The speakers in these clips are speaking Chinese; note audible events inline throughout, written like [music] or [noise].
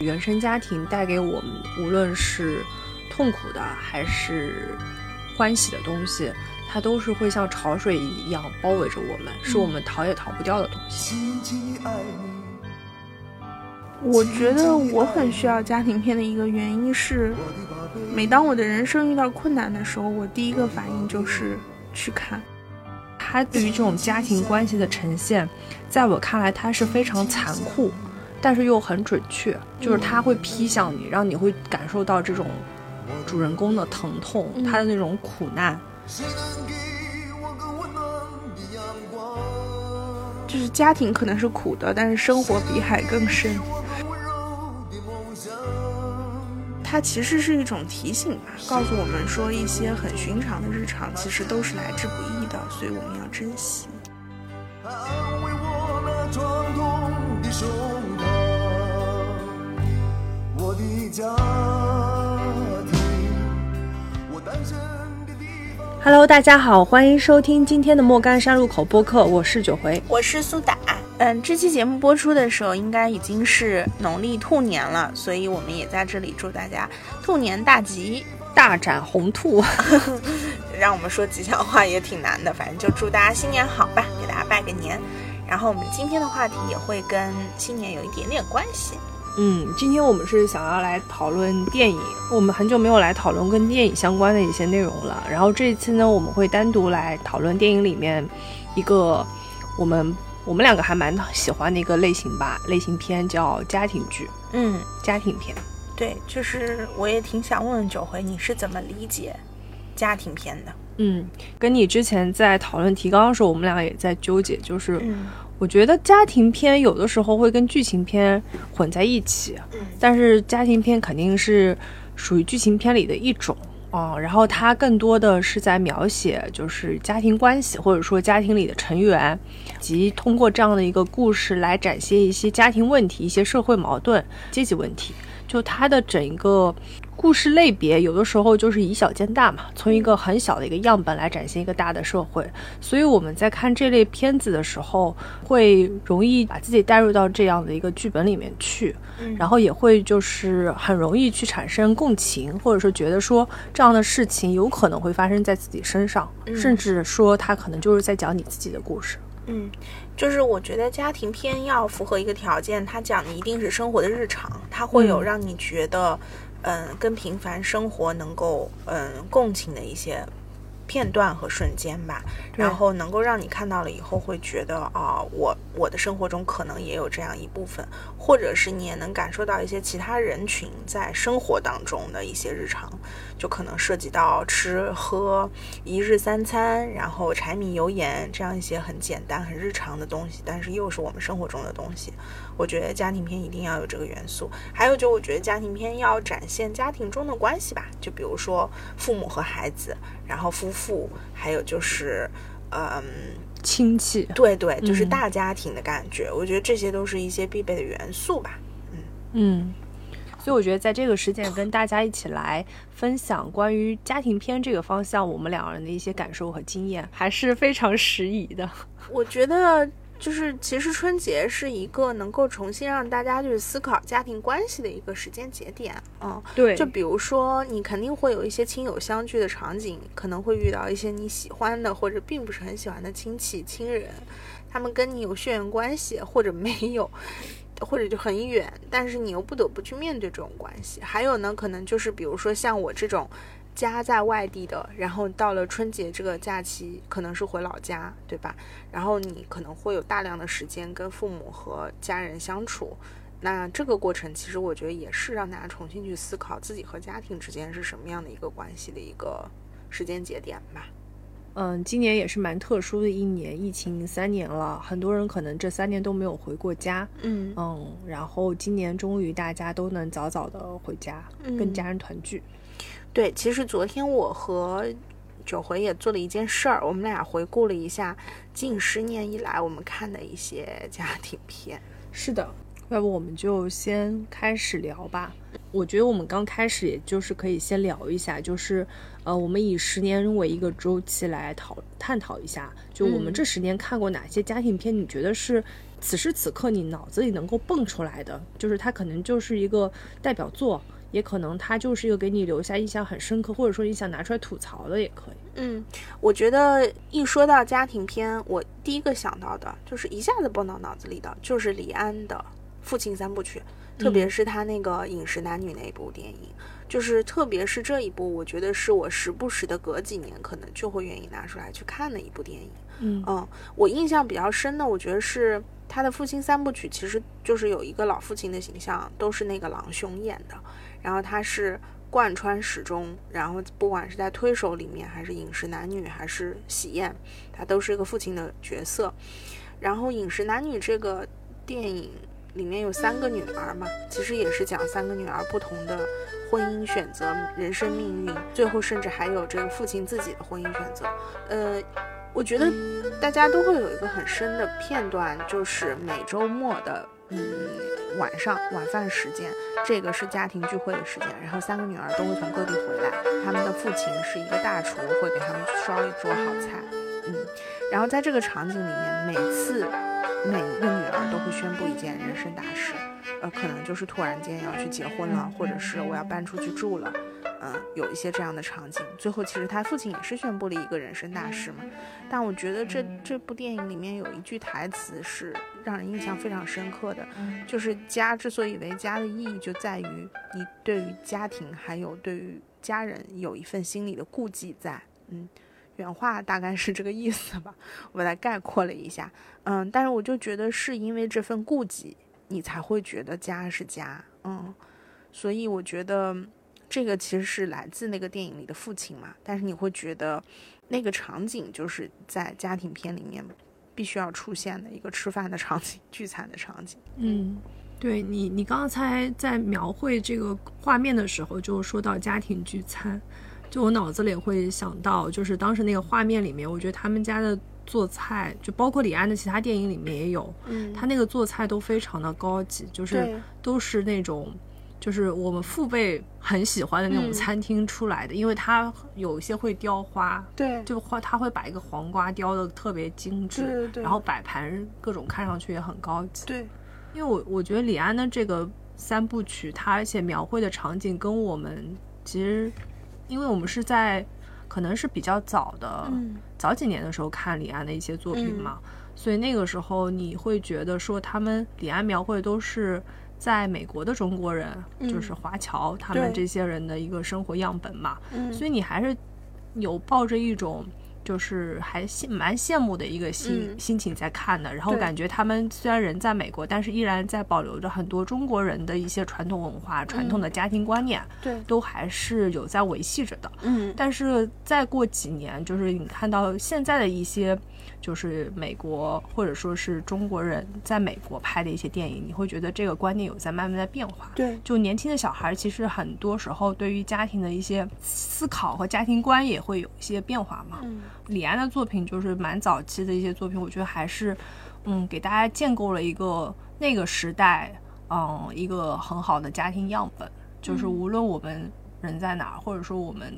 原生家庭带给我们，无论是痛苦的还是欢喜的东西，它都是会像潮水一样包围着我们，是我们逃也逃不掉的东西。我觉得我很需要家庭片的一个原因是，每当我的人生遇到困难的时候，我第一个反应就是去看。它对于这种家庭关系的呈现，在我看来，它是非常残酷。但是又很准确，就是他会劈向你，让你会感受到这种主人公的疼痛，他的那种苦难。就是家庭可能是苦的，但是生活比海更深。它其实是一种提醒吧，告诉我们说一些很寻常的日常其实都是来之不易的，所以我们要珍惜。Hello，大家好，欢迎收听今天的莫干山路口播客，我是九回，我是苏打。嗯，这期节目播出的时候，应该已经是农历兔年了，所以我们也在这里祝大家兔年大吉，大展宏兔。[laughs] 让我们说吉祥话也挺难的，反正就祝大家新年好吧，给大家拜个年。然后我们今天的话题也会跟新年有一点点关系。嗯，今天我们是想要来讨论电影，我们很久没有来讨论跟电影相关的一些内容了。然后这一次呢，我们会单独来讨论电影里面一个我们我们两个还蛮喜欢的一个类型吧，类型片叫家庭剧。嗯，家庭片。对，就是我也挺想问问九回，你是怎么理解家庭片的？嗯，跟你之前在讨论提纲的时候，我们俩也在纠结，就是。我觉得家庭片有的时候会跟剧情片混在一起，但是家庭片肯定是属于剧情片里的一种啊。然后它更多的是在描写就是家庭关系，或者说家庭里的成员，及通过这样的一个故事来展现一些家庭问题、一些社会矛盾、阶级问题。就它的整一个。故事类别有的时候就是以小见大嘛，从一个很小的一个样本来展现一个大的社会，所以我们在看这类片子的时候，会容易把自己带入到这样的一个剧本里面去，然后也会就是很容易去产生共情，或者说觉得说这样的事情有可能会发生在自己身上，甚至说他可能就是在讲你自己的故事。嗯，就是我觉得家庭片要符合一个条件，它讲的一定是生活的日常，它会有让你觉得。嗯，跟平凡生活能够嗯共情的一些片段和瞬间吧，然后能够让你看到了以后会觉得啊，我我的生活中可能也有这样一部分，或者是你也能感受到一些其他人群在生活当中的一些日常，就可能涉及到吃喝一日三餐，然后柴米油盐这样一些很简单很日常的东西，但是又是我们生活中的东西。我觉得家庭片一定要有这个元素，还有就我觉得家庭片要展现家庭中的关系吧，就比如说父母和孩子，然后夫妇，还有就是，嗯，亲戚，对对，就是大家庭的感觉。我觉得这些都是一些必备的元素吧。嗯嗯，所以我觉得在这个时间跟大家一起来分享关于家庭片这个方向，我们两人的一些感受和经验，还是非常适宜的。[laughs] 我觉得。就是其实春节是一个能够重新让大家去思考家庭关系的一个时间节点，嗯，对。就比如说，你肯定会有一些亲友相聚的场景，可能会遇到一些你喜欢的或者并不是很喜欢的亲戚亲人，他们跟你有血缘关系或者没有，或者就很远，但是你又不得不去面对这种关系。还有呢，可能就是比如说像我这种。家在外地的，然后到了春节这个假期，可能是回老家，对吧？然后你可能会有大量的时间跟父母和家人相处，那这个过程其实我觉得也是让大家重新去思考自己和家庭之间是什么样的一个关系的一个时间节点吧。嗯，今年也是蛮特殊的一年，疫情三年了，很多人可能这三年都没有回过家。嗯嗯，然后今年终于大家都能早早的回家，跟家人团聚。对，其实昨天我和九回也做了一件事儿，我们俩回顾了一下近十年以来我们看的一些家庭片。是的，要不我们就先开始聊吧。我觉得我们刚开始，也就是可以先聊一下，就是呃，我们以十年为一个周期来讨探讨一下，就我们这十年看过哪些家庭片，你觉得是此时此刻你脑子里能够蹦出来的，就是它可能就是一个代表作。也可能它就是一个给你留下印象很深刻，或者说你想拿出来吐槽的也可以。嗯，我觉得一说到家庭片，我第一个想到的就是一下子蹦到脑子里的就是李安的父亲三部曲，特别是他那个《饮食男女》那一部电影，就是特别是这一部，我觉得是我时不时的隔几年可能就会愿意拿出来去看的一部电影。嗯嗯，我印象比较深的，我觉得是。他的父亲三部曲其实就是有一个老父亲的形象，都是那个郎雄演的。然后他是贯穿始终，然后不管是在推手里面，还是饮食男女，还是喜宴，他都是一个父亲的角色。然后饮食男女这个电影里面有三个女儿嘛，其实也是讲三个女儿不同的婚姻选择、人生命运，最后甚至还有这个父亲自己的婚姻选择。呃。我觉得大家都会有一个很深的片段，就是每周末的嗯晚上晚饭时间，这个是家庭聚会的时间，然后三个女儿都会从各地回来，他们的父亲是一个大厨，会给他们烧一桌好菜，嗯，然后在这个场景里面，每次每一个女儿都会宣布一件人生大事，呃，可能就是突然间要去结婚了，或者是我要搬出去住了。嗯，有一些这样的场景，最后其实他父亲也是宣布了一个人生大事嘛。但我觉得这这部电影里面有一句台词是让人印象非常深刻的，就是家之所以为家的意义就在于你对于家庭还有对于家人有一份心理的顾忌在。嗯，原话大概是这个意思吧，我把它概括了一下。嗯，但是我就觉得是因为这份顾忌，你才会觉得家是家。嗯，所以我觉得。这个其实是来自那个电影里的父亲嘛，但是你会觉得那个场景就是在家庭片里面必须要出现的一个吃饭的场景、[laughs] 聚餐的场景。嗯，对你，你刚才在描绘这个画面的时候，就说到家庭聚餐，就我脑子里会想到，就是当时那个画面里面，我觉得他们家的做菜，就包括李安的其他电影里面也有，嗯，他那个做菜都非常的高级，就是都是那种。就是我们父辈很喜欢的那种餐厅出来的，因为它有一些会雕花，对，就花他会把一个黄瓜雕的特别精致，然后摆盘各种看上去也很高级，对。因为我我觉得李安的这个三部曲，他而且描绘的场景跟我们其实，因为我们是在可能是比较早的早几年的时候看李安的一些作品嘛，所以那个时候你会觉得说他们李安描绘的都是。在美国的中国人，就是华侨，他们这些人的一个生活样本嘛，所以你还是有抱着一种。就是还羡蛮羡慕的一个心心情在看的，然后感觉他们虽然人在美国，但是依然在保留着很多中国人的一些传统文化、传统的家庭观念，对，都还是有在维系着的。嗯，但是再过几年，就是你看到现在的一些，就是美国或者说是中国人在美国拍的一些电影，你会觉得这个观念有在慢慢的变化。对，就年轻的小孩其实很多时候对于家庭的一些思考和家庭观也会有一些变化嘛。嗯。李安的作品就是蛮早期的一些作品，我觉得还是，嗯，给大家建构了一个那个时代，嗯，一个很好的家庭样本。就是无论我们人在哪儿，或者说我们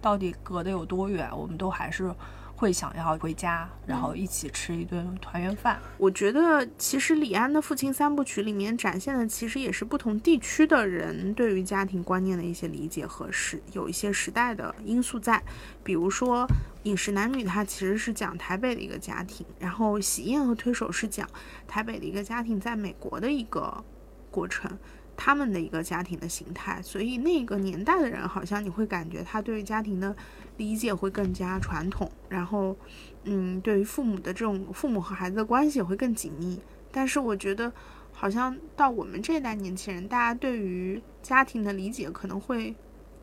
到底隔得有多远，我们都还是。会想要回家，然后一起吃一顿团圆饭。我觉得，其实李安的父亲三部曲里面展现的，其实也是不同地区的人对于家庭观念的一些理解和时有一些时代的因素在。比如说，《饮食男女》它其实是讲台北的一个家庭，然后《喜宴》和《推手》是讲台北的一个家庭在美国的一个过程。他们的一个家庭的形态，所以那个年代的人好像你会感觉他对于家庭的理解会更加传统，然后，嗯，对于父母的这种父母和孩子的关系也会更紧密。但是我觉得，好像到我们这一代年轻人，大家对于家庭的理解可能会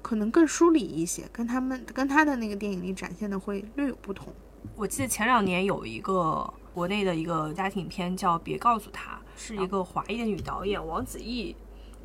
可能更疏离一些，跟他们跟他的那个电影里展现的会略有不同。我记得前两年有一个国内的一个家庭片叫《别告诉他》，是一个华裔的女导演王子异。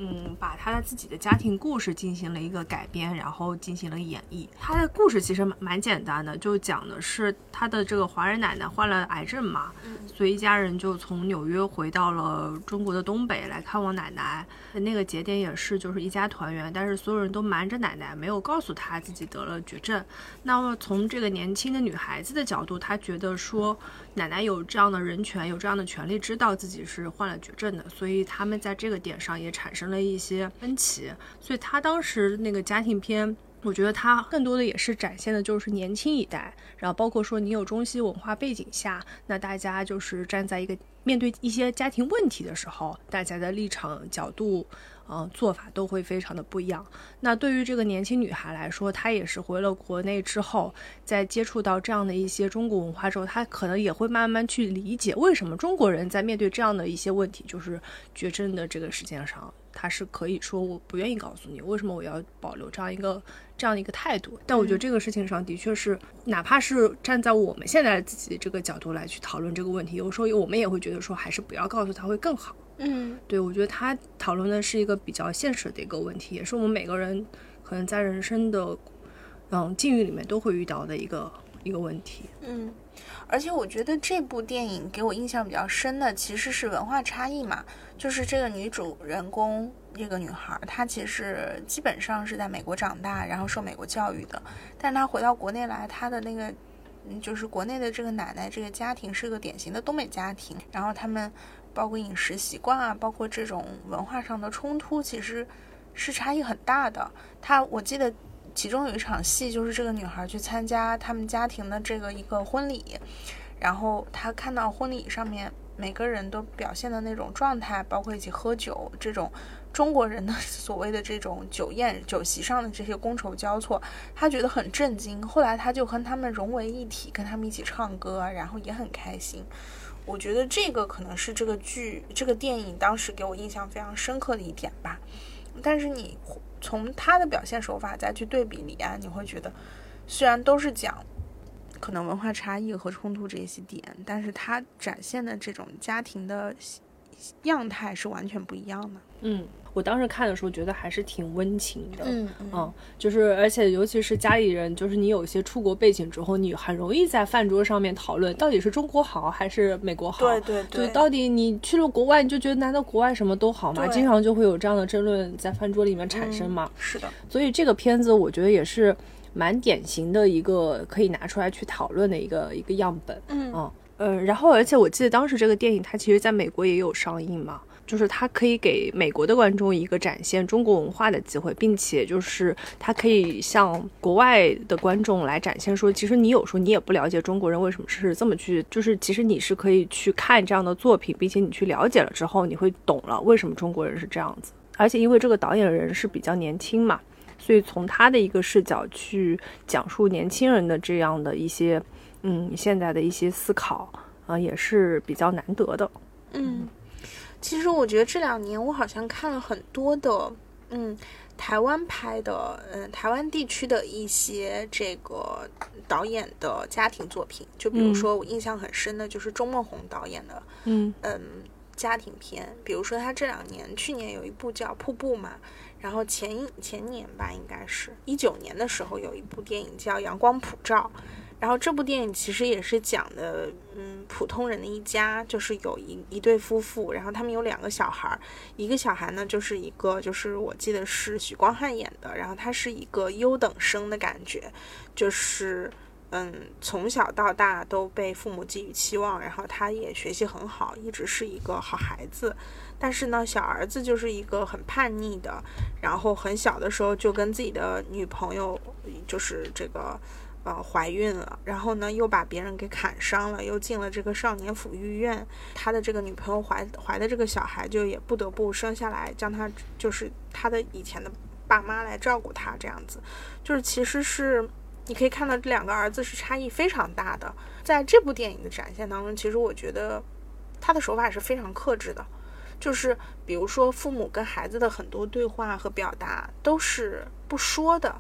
嗯，把他的自己的家庭故事进行了一个改编，然后进行了演绎。他的故事其实蛮蛮简单的，就讲的是他的这个华人奶奶患了癌症嘛，所以一家人就从纽约回到了中国的东北来看望奶奶。那个节点也是就是一家团圆，但是所有人都瞒着奶奶，没有告诉她自己得了绝症。那么从这个年轻的女孩子的角度，她觉得说奶奶有这样的人权，有这样的权利，知道自己是患了绝症的，所以他们在这个点上也产生。了一些分歧，所以他当时那个家庭片，我觉得他更多的也是展现的就是年轻一代，然后包括说你有中西文化背景下，那大家就是站在一个面对一些家庭问题的时候，大家的立场角度。嗯，做法都会非常的不一样。那对于这个年轻女孩来说，她也是回了国内之后，在接触到这样的一些中国文化之后，她可能也会慢慢去理解，为什么中国人在面对这样的一些问题，就是绝症的这个事件上，她是可以说我不愿意告诉你，为什么我要保留这样一个这样的一个态度。但我觉得这个事情上的确是，哪怕是站在我们现在自己这个角度来去讨论这个问题，有时候我们也会觉得说，还是不要告诉她会更好。嗯，对，我觉得他讨论的是一个比较现实的一个问题，也是我们每个人可能在人生的嗯境遇里面都会遇到的一个一个问题。嗯，而且我觉得这部电影给我印象比较深的其实是文化差异嘛，就是这个女主人公这个女孩，她其实基本上是在美国长大，然后受美国教育的，但她回到国内来，她的那个就是国内的这个奶奶这个家庭是个典型的东北家庭，然后他们。包括饮食习惯啊，包括这种文化上的冲突，其实是差异很大的。他我记得其中有一场戏，就是这个女孩去参加他们家庭的这个一个婚礼，然后她看到婚礼上面每个人都表现的那种状态，包括一起喝酒这种中国人的 [laughs] 所谓的这种酒宴酒席上的这些觥筹交错，她觉得很震惊。后来她就和他们融为一体，跟他们一起唱歌，然后也很开心。我觉得这个可能是这个剧、这个电影当时给我印象非常深刻的一点吧。但是你从他的表现手法再去对比李安，你会觉得，虽然都是讲可能文化差异和冲突这些点，但是他展现的这种家庭的样态是完全不一样的。嗯。我当时看的时候觉得还是挺温情的，嗯嗯，就是而且尤其是家里人，就是你有一些出国背景之后，你很容易在饭桌上面讨论到底是中国好还是美国好，对对对，就到底你去了国外，你就觉得难道国外什么都好吗？经常就会有这样的争论在饭桌里面产生嘛。是的，所以这个片子我觉得也是蛮典型的一个可以拿出来去讨论的一个一个样本，嗯嗯，然后而且我记得当时这个电影它其实在美国也有上映嘛。就是它可以给美国的观众一个展现中国文化的机会，并且就是它可以向国外的观众来展现说，其实你有时候你也不了解中国人为什么是这么去，就是其实你是可以去看这样的作品，并且你去了解了之后，你会懂了为什么中国人是这样子。而且因为这个导演人是比较年轻嘛，所以从他的一个视角去讲述年轻人的这样的一些，嗯，现在的一些思考啊，也是比较难得的，嗯。其实我觉得这两年我好像看了很多的，嗯，台湾拍的，嗯，台湾地区的一些这个导演的家庭作品，就比如说我印象很深的就是钟梦宏导演的，嗯。嗯，家庭片，比如说他这两年，去年有一部叫《瀑布》嘛，然后前前年吧，应该是一九年的时候有一部电影叫《阳光普照》。然后这部电影其实也是讲的，嗯，普通人的一家，就是有一一对夫妇，然后他们有两个小孩儿，一个小孩呢就是一个，就是我记得是许光汉演的，然后他是一个优等生的感觉，就是，嗯，从小到大都被父母寄予期望，然后他也学习很好，一直是一个好孩子，但是呢，小儿子就是一个很叛逆的，然后很小的时候就跟自己的女朋友，就是这个。呃，怀孕了，然后呢，又把别人给砍伤了，又进了这个少年抚育院。他的这个女朋友怀怀的这个小孩，就也不得不生下来，将他就是他的以前的爸妈来照顾他，这样子。就是其实是你可以看到这两个儿子是差异非常大的。在这部电影的展现当中，其实我觉得他的手法是非常克制的，就是比如说父母跟孩子的很多对话和表达都是不说的。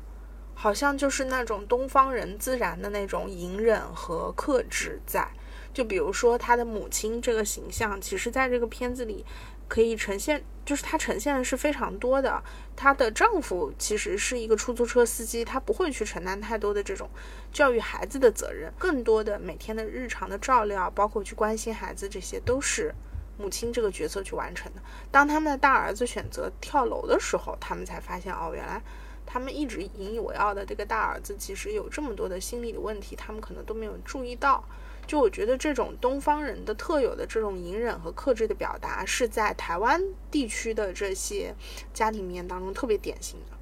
好像就是那种东方人自然的那种隐忍和克制在，就比如说他的母亲这个形象，其实在这个片子里可以呈现，就是她呈现的是非常多的。她的丈夫其实是一个出租车司机，他不会去承担太多的这种教育孩子的责任，更多的每天的日常的照料，包括去关心孩子，这些都是母亲这个角色去完成的。当他们的大儿子选择跳楼的时候，他们才发现哦，原来他们一直引以为傲的这个大儿子其实有这么多的心理的问题，他们可能都没有注意到。就我觉得这种东方人的特有的这种隐忍和克制的表达，是在台湾地区的这些家庭面当中特别典型的，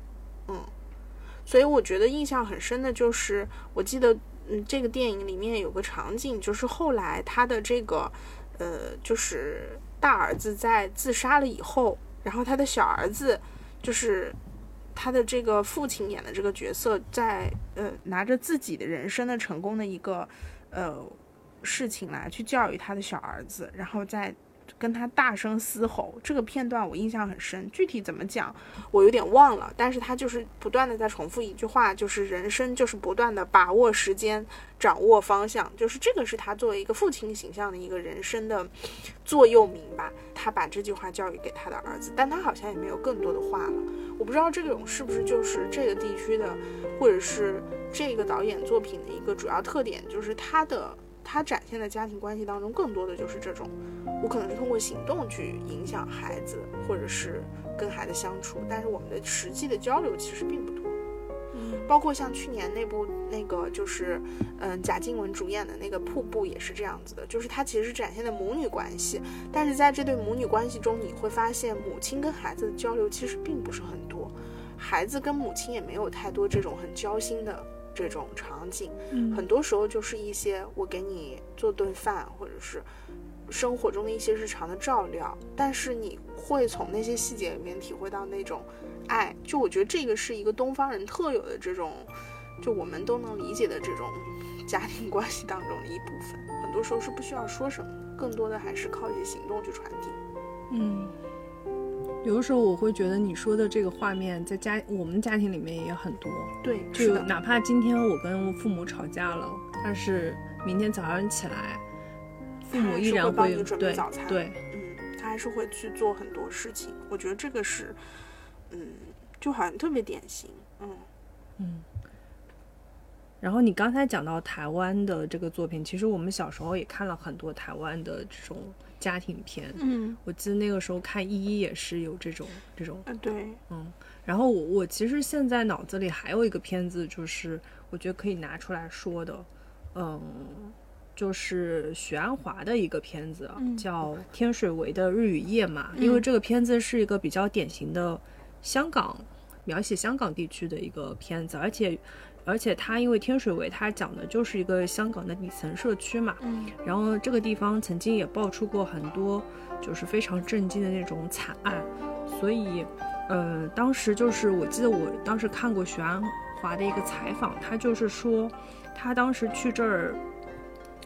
嗯，所以我觉得印象很深的就是，我记得，嗯，这个电影里面有个场景，就是后来他的这个，呃，就是大儿子在自杀了以后，然后他的小儿子，就是他的这个父亲演的这个角色，在呃拿着自己的人生的成功的一个，呃。事情来去教育他的小儿子，然后在跟他大声嘶吼。这个片段我印象很深，具体怎么讲我有点忘了。但是他就是不断的在重复一句话，就是人生就是不断的把握时间，掌握方向。就是这个是他作为一个父亲形象的一个人生的座右铭吧。他把这句话教育给他的儿子，但他好像也没有更多的话了。我不知道这种是不是就是这个地区的，或者是这个导演作品的一个主要特点，就是他的。他展现的家庭关系当中，更多的就是这种，我可能是通过行动去影响孩子，或者是跟孩子相处，但是我们的实际的交流其实并不多。嗯，包括像去年那部那个就是，嗯，贾静雯主演的那个《瀑布》也是这样子的，就是它其实是展现的母女关系，但是在这对母女关系中，你会发现母亲跟孩子的交流其实并不是很多，孩子跟母亲也没有太多这种很交心的。这种场景，很多时候就是一些我给你做顿饭，或者是生活中的一些日常的照料，但是你会从那些细节里面体会到那种爱。就我觉得这个是一个东方人特有的这种，就我们都能理解的这种家庭关系当中的一部分。很多时候是不需要说什么，更多的还是靠一些行动去传递。嗯。有的时候我会觉得你说的这个画面在家我们家庭里面也很多，对，就哪怕今天我跟父母吵架了，但是明天早上起来，父母依然会对对，嗯，他还是会去做很多事情。我觉得这个是，嗯，就好像特别典型，嗯嗯。然后你刚才讲到台湾的这个作品，其实我们小时候也看了很多台湾的这种。家庭片，嗯，我记得那个时候看一一也是有这种这种，啊对，嗯，然后我我其实现在脑子里还有一个片子，就是我觉得可以拿出来说的，嗯，就是许鞍华的一个片子，叫《天水围的日与夜》嘛，因为这个片子是一个比较典型的香港描写香港地区的一个片子，而且。而且它因为天水围，它讲的就是一个香港的底层社区嘛，嗯，然后这个地方曾经也爆出过很多就是非常震惊的那种惨案，所以，呃，当时就是我记得我当时看过许鞍华的一个采访，他就是说他当时去这儿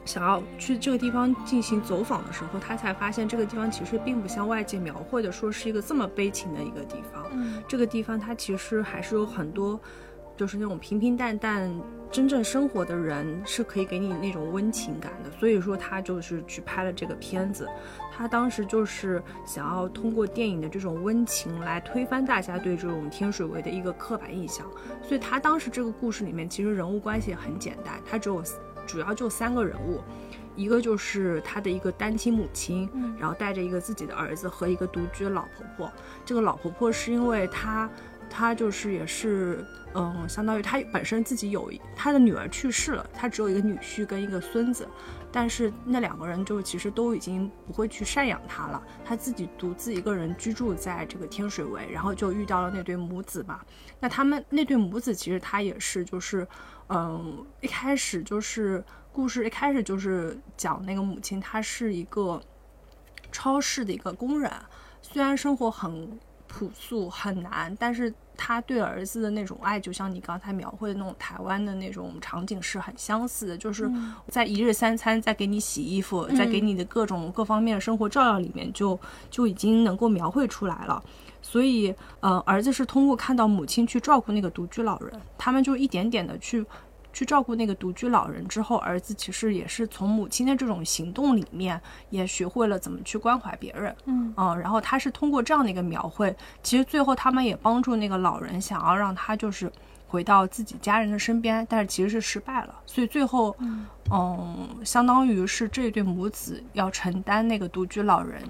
想要去这个地方进行走访的时候，他才发现这个地方其实并不像外界描绘的说是一个这么悲情的一个地方，嗯，这个地方它其实还是有很多。就是那种平平淡淡、真正生活的人，是可以给你那种温情感的。所以说，他就是去拍了这个片子。他当时就是想要通过电影的这种温情来推翻大家对这种天水围的一个刻板印象。所以他当时这个故事里面，其实人物关系很简单，他只有主要就三个人物，一个就是他的一个单亲母亲，然后带着一个自己的儿子和一个独居的老婆婆。这个老婆婆是因为她。他就是也是，嗯，相当于他本身自己有他的女儿去世了，他只有一个女婿跟一个孙子，但是那两个人就其实都已经不会去赡养他了，他自己独自一个人居住在这个天水围，然后就遇到了那对母子吧。那他们那对母子其实他也是，就是，嗯，一开始就是故事一开始就是讲那个母亲，她是一个超市的一个工人，虽然生活很。朴素很难，但是他对儿子的那种爱，就像你刚才描绘的那种台湾的那种场景是很相似的，就是在一日三餐，在给你洗衣服，在给你的各种各方面的生活照料里面，就就已经能够描绘出来了。所以，呃，儿子是通过看到母亲去照顾那个独居老人，他们就一点点的去去照顾那个独居老人之后，儿子其实也是从母亲的这种行动里面也学会了怎么去关怀别人。嗯嗯，然后他是通过这样的一个描绘，其实最后他们也帮助那个老人，想要让他就是回到自己家人的身边，但是其实是失败了。所以最后，嗯，相当于是这对母子要承担那个独居老人。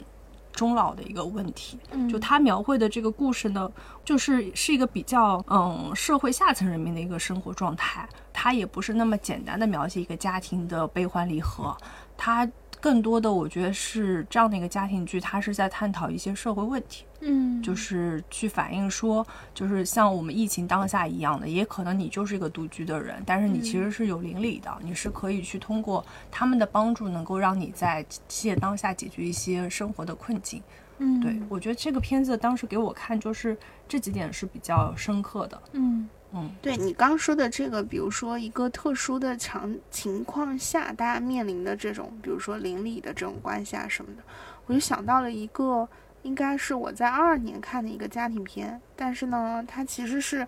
终老的一个问题，就他描绘的这个故事呢，就是是一个比较嗯社会下层人民的一个生活状态，他也不是那么简单的描写一个家庭的悲欢离合，他。更多的，我觉得是这样的一个家庭剧，它是在探讨一些社会问题，嗯，就是去反映说，就是像我们疫情当下一样的，也可能你就是一个独居的人，但是你其实是有邻里的，你是可以去通过他们的帮助，能够让你在现当下解决一些生活的困境。嗯，对我觉得这个片子当时给我看，就是这几点是比较深刻的。嗯。嗯，对你刚说的这个，比如说一个特殊的场情况下，大家面临的这种，比如说邻里的这种关系啊什么的，我就想到了一个，应该是我在二二年看的一个家庭片，但是呢，它其实是，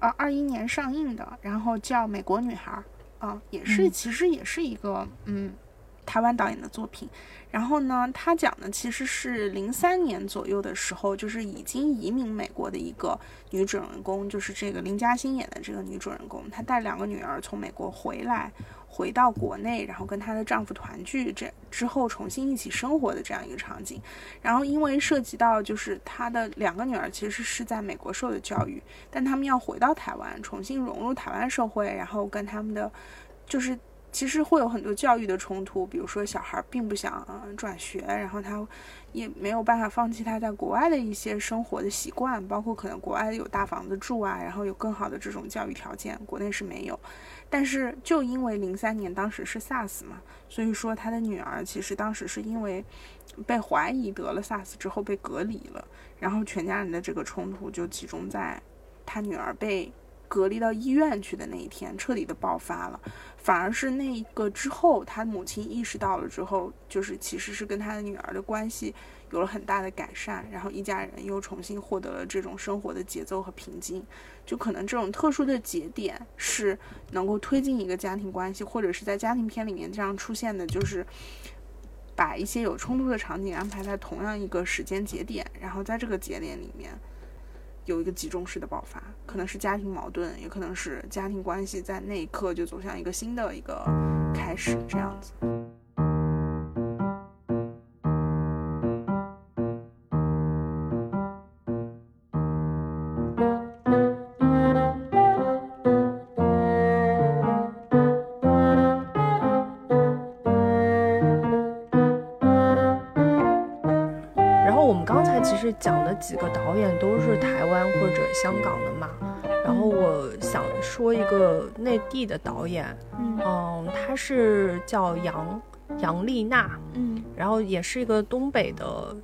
呃，二一年上映的，然后叫《美国女孩》，啊，也是，其实也是一个，嗯。台湾导演的作品，然后呢，他讲的其实是零三年左右的时候，就是已经移民美国的一个女主人公，就是这个林嘉欣演的这个女主人公，她带两个女儿从美国回来，回到国内，然后跟她的丈夫团聚，这之后重新一起生活的这样一个场景。然后因为涉及到就是她的两个女儿其实是在美国受的教育，但他们要回到台湾，重新融入台湾社会，然后跟他们的就是。其实会有很多教育的冲突，比如说小孩并不想转学，然后他也没有办法放弃他在国外的一些生活的习惯，包括可能国外有大房子住啊，然后有更好的这种教育条件，国内是没有。但是就因为零三年当时是 SARS 嘛，所以说他的女儿其实当时是因为被怀疑得了 SARS 之后被隔离了，然后全家人的这个冲突就集中在他女儿被。隔离到医院去的那一天，彻底的爆发了。反而是那一个之后，他母亲意识到了之后，就是其实是跟他的女儿的关系有了很大的改善，然后一家人又重新获得了这种生活的节奏和平静。就可能这种特殊的节点是能够推进一个家庭关系，或者是在家庭片里面这样出现的，就是把一些有冲突的场景安排在同样一个时间节点，然后在这个节点里面。有一个集中式的爆发，可能是家庭矛盾，也可能是家庭关系在那一刻就走向一个新的一个开始，这样子。几个导演都是台湾或者香港的嘛，然后我想说一个内地的导演，嗯，他是叫杨杨丽娜，嗯，然后也是一个东北的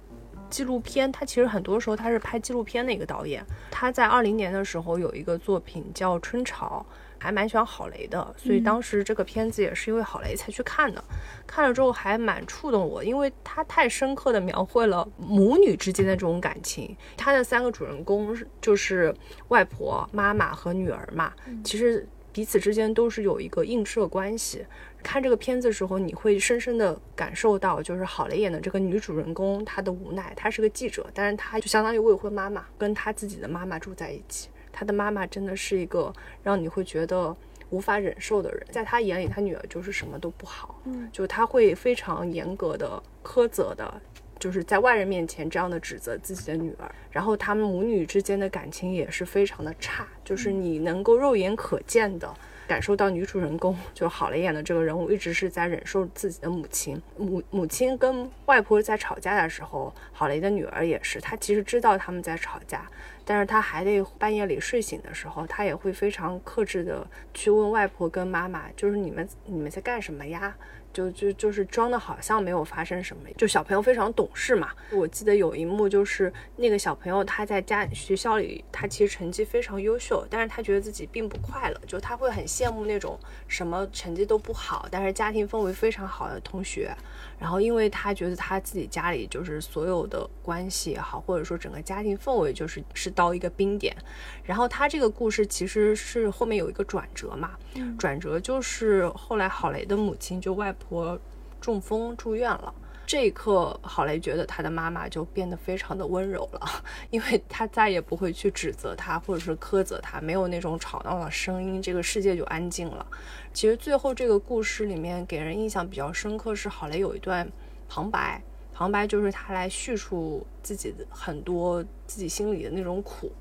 纪录片，他其实很多时候他是拍纪录片的一个导演，他在二零年的时候有一个作品叫《春潮》。还蛮喜欢郝雷的，所以当时这个片子也是因为郝雷才去看的。看了之后还蛮触动我，因为他太深刻的描绘了母女之间的这种感情。他的三个主人公就是外婆、妈妈和女儿嘛，其实彼此之间都是有一个映射关系。看这个片子的时候，你会深深的感受到，就是郝雷演的这个女主人公她的无奈。她是个记者，但是她就相当于未婚妈妈，跟她自己的妈妈住在一起。他的妈妈真的是一个让你会觉得无法忍受的人，在他眼里，他女儿就是什么都不好，嗯，就他会非常严格的苛责的，就是在外人面前这样的指责自己的女儿，然后他们母女之间的感情也是非常的差，就是你能够肉眼可见的。感受到女主人公就郝蕾演的这个人物一直是在忍受自己的母亲，母母亲跟外婆在吵架的时候，郝蕾的女儿也是，她其实知道他们在吵架，但是他还得半夜里睡醒的时候，他也会非常克制的去问外婆跟妈妈，就是你们你们在干什么呀？就就就是装的好像没有发生什么，就小朋友非常懂事嘛。我记得有一幕就是那个小朋友他在家学校里，他其实成绩非常优秀，但是他觉得自己并不快乐，就他会很羡慕那种什么成绩都不好，但是家庭氛围非常好的同学。然后因为他觉得他自己家里就是所有的关系也好，或者说整个家庭氛围就是是到一个冰点。然后他这个故事其实是后面有一个转折嘛，转折就是后来郝雷的母亲就外婆中风住院了。这一刻，郝雷觉得他的妈妈就变得非常的温柔了，[laughs] 因为他再也不会去指责他或者是苛责他，没有那种吵闹的声音，这个世界就安静了。其实最后这个故事里面给人印象比较深刻是郝雷有一段旁白，旁白就是他来叙述自己的很多自己心里的那种苦，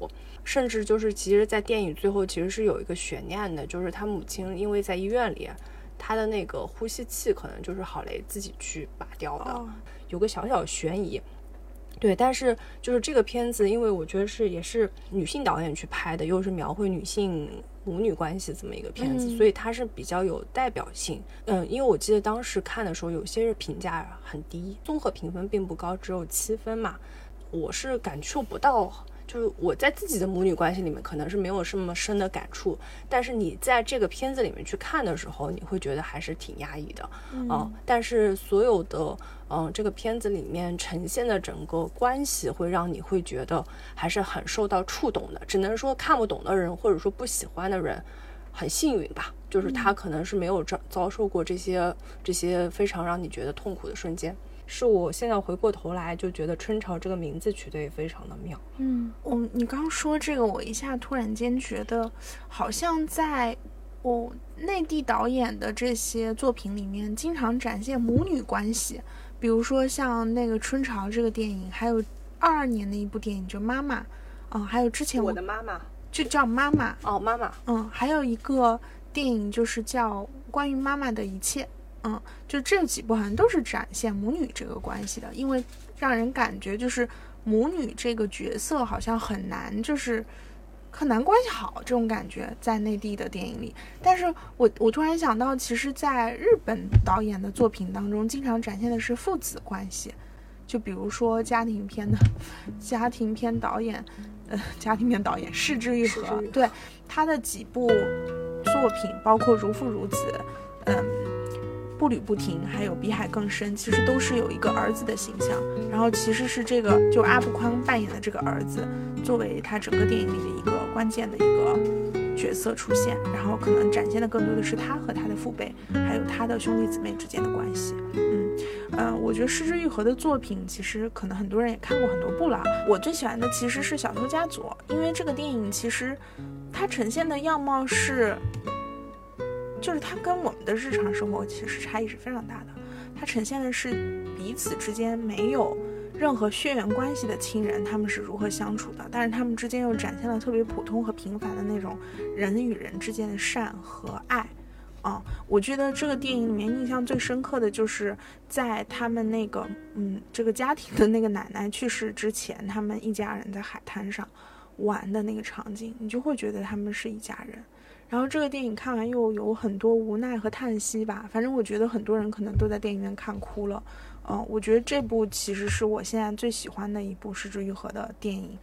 甚至就是其实，在电影最后其实是有一个悬念的，就是他母亲因为在医院里。他的那个呼吸器可能就是郝雷自己去拔掉的，有个小小悬疑。对，但是就是这个片子，因为我觉得是也是女性导演去拍的，又是描绘女性母女关系这么一个片子，所以它是比较有代表性。嗯，因为我记得当时看的时候，有些是评价很低，综合评分并不高，只有七分嘛。我是感受不到。就是我在自己的母女关系里面可能是没有这么深的感触，但是你在这个片子里面去看的时候，你会觉得还是挺压抑的，嗯。但是所有的，嗯，这个片子里面呈现的整个关系，会让你会觉得还是很受到触动的。只能说看不懂的人或者说不喜欢的人，很幸运吧，就是他可能是没有遭遭受过这些这些非常让你觉得痛苦的瞬间。是我现在回过头来就觉得春潮这个名字取得也非常的妙。嗯，我你刚说这个，我一下突然间觉得，好像在我内地导演的这些作品里面，经常展现母女关系，比如说像那个春潮这个电影，还有二二年的一部电影就妈妈，嗯，还有之前我的妈妈。就叫妈妈。哦，妈妈，嗯，还有一个电影就是叫关于妈妈的一切。嗯，就这几部好像都是展现母女这个关系的，因为让人感觉就是母女这个角色好像很难，就是很难关系好这种感觉在内地的电影里。但是我我突然想到，其实，在日本导演的作品当中，经常展现的是父子关系，就比如说家庭片的 [laughs] 家庭片导演，呃，家庭片导演市之愈合，对他的几部作品，包括《如父如子》，嗯。步履不停，还有比海更深，其实都是有一个儿子的形象。然后其实是这个，就阿布宽扮演的这个儿子，作为他整个电影里的一个关键的一个角色出现。然后可能展现的更多的是他和他的父辈，还有他的兄弟姊妹之间的关系。嗯嗯，我觉得失之愈合的作品，其实可能很多人也看过很多部了。我最喜欢的其实是《小偷家族》，因为这个电影其实它呈现的样貌是。就是它跟我们的日常生活其实差异是非常大的，它呈现的是彼此之间没有任何血缘关系的亲人，他们是如何相处的，但是他们之间又展现了特别普通和平凡的那种人与人之间的善和爱。啊，我觉得这个电影里面印象最深刻的就是在他们那个嗯这个家庭的那个奶奶去世之前，他们一家人在海滩上玩的那个场景，你就会觉得他们是一家人。然后这个电影看完又有很多无奈和叹息吧，反正我觉得很多人可能都在电影院看哭了。嗯，我觉得这部其实是我现在最喜欢的一部失之愈合的电影。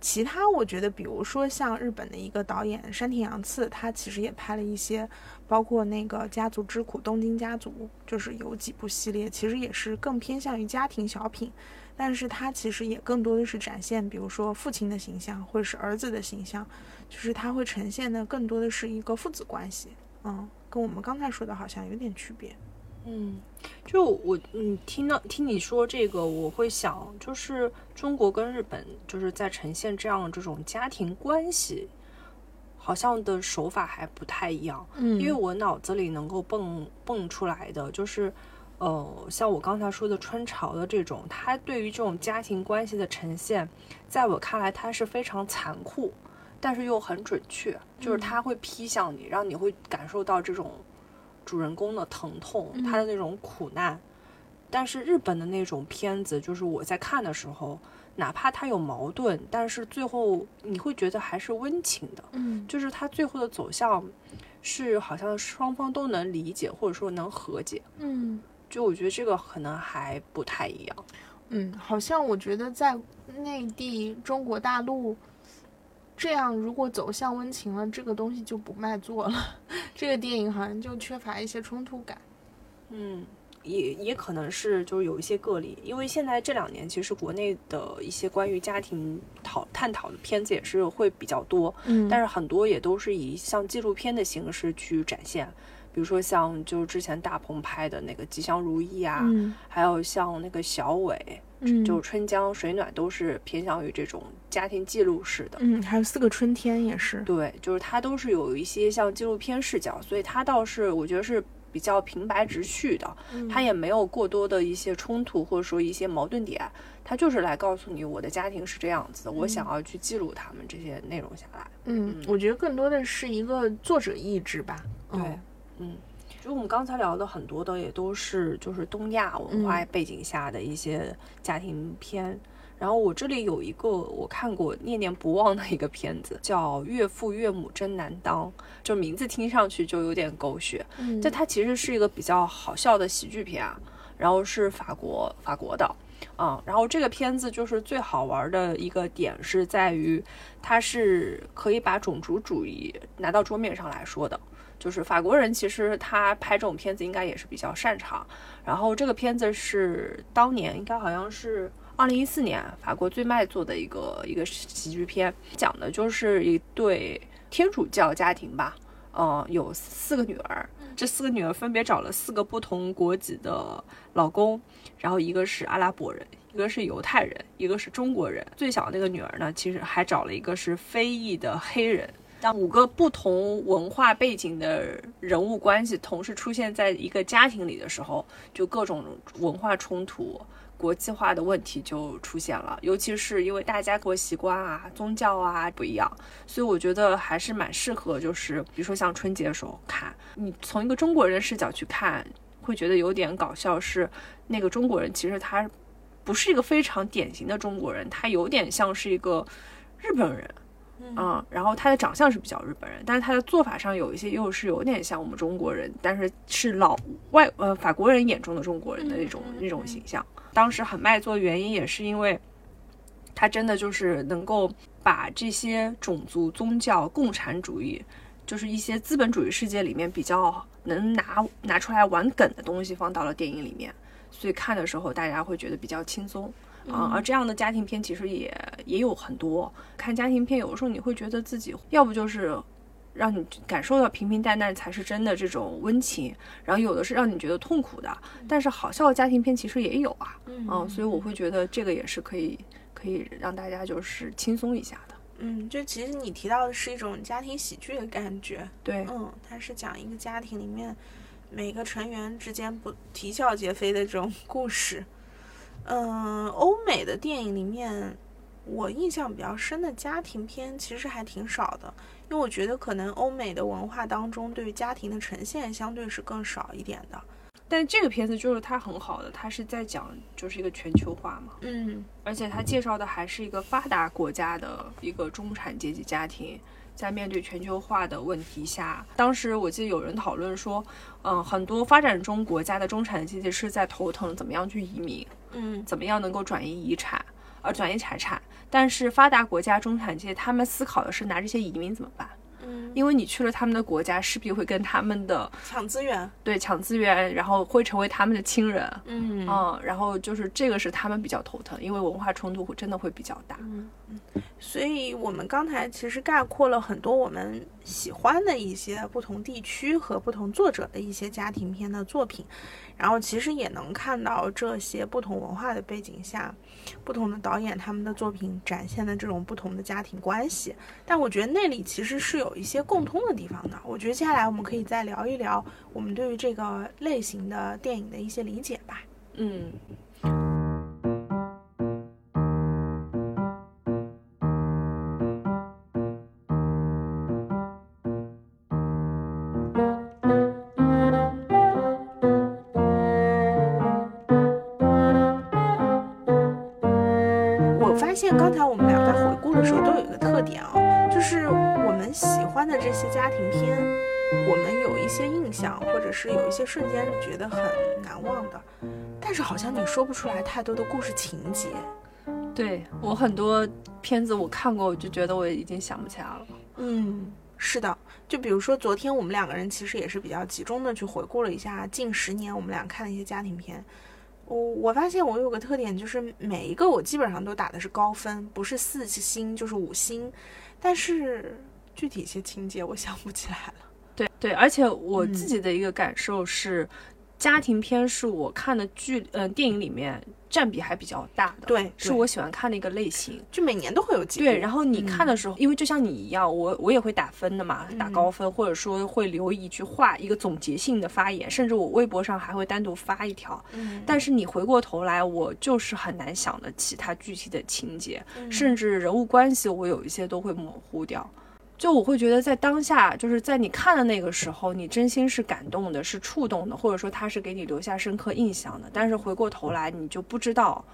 其他我觉得，比如说像日本的一个导演山田洋次，他其实也拍了一些，包括那个《家族之苦》《东京家族》，就是有几部系列，其实也是更偏向于家庭小品。但是它其实也更多的是展现，比如说父亲的形象，或者是儿子的形象，就是它会呈现的更多的是一个父子关系，嗯，跟我们刚才说的好像有点区别。嗯，就我嗯听到听你说这个，我会想，就是中国跟日本就是在呈现这样这种家庭关系，好像的手法还不太一样。嗯，因为我脑子里能够蹦蹦出来的就是。呃，像我刚才说的春潮的这种，它对于这种家庭关系的呈现，在我看来，它是非常残酷，但是又很准确，就是它会劈向你，让你会感受到这种主人公的疼痛，他的那种苦难。但是日本的那种片子，就是我在看的时候，哪怕它有矛盾，但是最后你会觉得还是温情的，嗯，就是它最后的走向是好像双方都能理解，或者说能和解，嗯。就我觉得这个可能还不太一样，嗯，好像我觉得在内地、中国大陆，这样如果走向温情了，这个东西就不卖座了。[laughs] 这个电影好像就缺乏一些冲突感。嗯，也也可能是就是有一些个例，因为现在这两年其实国内的一些关于家庭讨探讨的片子也是会比较多，嗯，但是很多也都是以像纪录片的形式去展现，比如说像就是之前大鹏拍的那个《吉祥如意》啊，还有像那个小伟，嗯，就春江水暖都是偏向于这种家庭记录式的，嗯，还有四个春天也是，对，就是它都是有一些像纪录片视角，所以它倒是我觉得是。比较平白直叙的，他也没有过多的一些冲突或者说一些矛盾点，他就是来告诉你我的家庭是这样子的，我想要去记录他们这些内容下来。嗯，我觉得更多的是一个作者意志吧。对，嗯，就我们刚才聊的很多的也都是就是东亚文化背景下的一些家庭片。然后我这里有一个我看过念念不忘的一个片子，[laughs] 叫《岳父岳母真难当》，就名字听上去就有点狗血。嗯，但它其实是一个比较好笑的喜剧片啊。然后是法国法国的，啊，然后这个片子就是最好玩的一个点是在于，它是可以把种族主义拿到桌面上来说的。就是法国人其实他拍这种片子应该也是比较擅长。然后这个片子是当年应该好像是。二零一四年，法国最卖座的一个一个喜剧片，讲的就是一对天主教家庭吧，嗯，有四个女儿，这四个女儿分别找了四个不同国籍的老公，然后一个是阿拉伯人，一个是犹太人，一个是中国人，最小那个女儿呢，其实还找了一个是非裔的黑人。当五个不同文化背景的人物关系同时出现在一个家庭里的时候，就各种文化冲突。国际化的问题就出现了，尤其是因为大家国习惯啊、宗教啊不一样，所以我觉得还是蛮适合，就是比如说像春节的时候看，你从一个中国人视角去看，会觉得有点搞笑。是那个中国人其实他不是一个非常典型的中国人，他有点像是一个日本人。嗯，然后他的长相是比较日本人，但是他的做法上有一些又是有点像我们中国人，但是是老外呃法国人眼中的中国人的那种那种形象。当时很卖座的原因也是因为，他真的就是能够把这些种族、宗教、共产主义，就是一些资本主义世界里面比较能拿拿出来玩梗的东西放到了电影里面，所以看的时候大家会觉得比较轻松。啊，而这样的家庭片其实也也有很多。看家庭片，有的时候你会觉得自己要不就是让你感受到平平淡淡才是真的这种温情，然后有的是让你觉得痛苦的。但是好笑的家庭片其实也有啊，嗯，所以我会觉得这个也是可以可以让大家就是轻松一下的。嗯，就其实你提到的是一种家庭喜剧的感觉，对，嗯，它是讲一个家庭里面每个成员之间不啼笑皆非的这种故事。嗯，欧美的电影里面，我印象比较深的家庭片其实还挺少的，因为我觉得可能欧美的文化当中对于家庭的呈现相对是更少一点的。但这个片子就是它很好的，它是在讲就是一个全球化嘛，嗯，而且它介绍的还是一个发达国家的一个中产阶级家庭。在面对全球化的问题下，当时我记得有人讨论说，嗯，很多发展中国家的中产阶级是在头疼怎么样去移民，嗯，怎么样能够转移遗产，呃，转移财产。但是发达国家中产阶级他们思考的是拿这些移民怎么办。因为你去了他们的国家，势必会跟他们的抢资源，对，抢资源，然后会成为他们的亲人，嗯。嗯，然后就是这个是他们比较头疼，因为文化冲突会真的会比较大，嗯嗯，所以我们刚才其实概括了很多我们喜欢的一些不同地区和不同作者的一些家庭片的作品。然后其实也能看到这些不同文化的背景下，不同的导演他们的作品展现的这种不同的家庭关系。但我觉得那里其实是有一些共通的地方的。我觉得接下来我们可以再聊一聊我们对于这个类型的电影的一些理解吧。嗯。刚才我们俩在回顾的时候都有一个特点啊，就是我们喜欢的这些家庭片，我们有一些印象，或者是有一些瞬间是觉得很难忘的，但是好像你说不出来太多的故事情节。对我很多片子我看过，我就觉得我已经想不起来了。嗯。是的，就比如说昨天我们两个人其实也是比较集中的去回顾了一下近十年我们俩看的一些家庭片。我我发现我有个特点，就是每一个我基本上都打的是高分，不是四星就是五星，但是具体一些情节我想不起来了。对对，而且我自己的一个感受是。家庭片是我看的剧，呃，电影里面占比还比较大的，对，是我喜欢看的一个类型，就每年都会有几对。然后你看的时候，因为就像你一样，我我也会打分的嘛，打高分，或者说会留一句话一个总结性的发言，甚至我微博上还会单独发一条。嗯，但是你回过头来，我就是很难想得起它具体的情节，甚至人物关系，我有一些都会模糊掉。就我会觉得，在当下，就是在你看的那个时候，你真心是感动的，是触动的，或者说他是给你留下深刻印象的。但是回过头来，你就不知道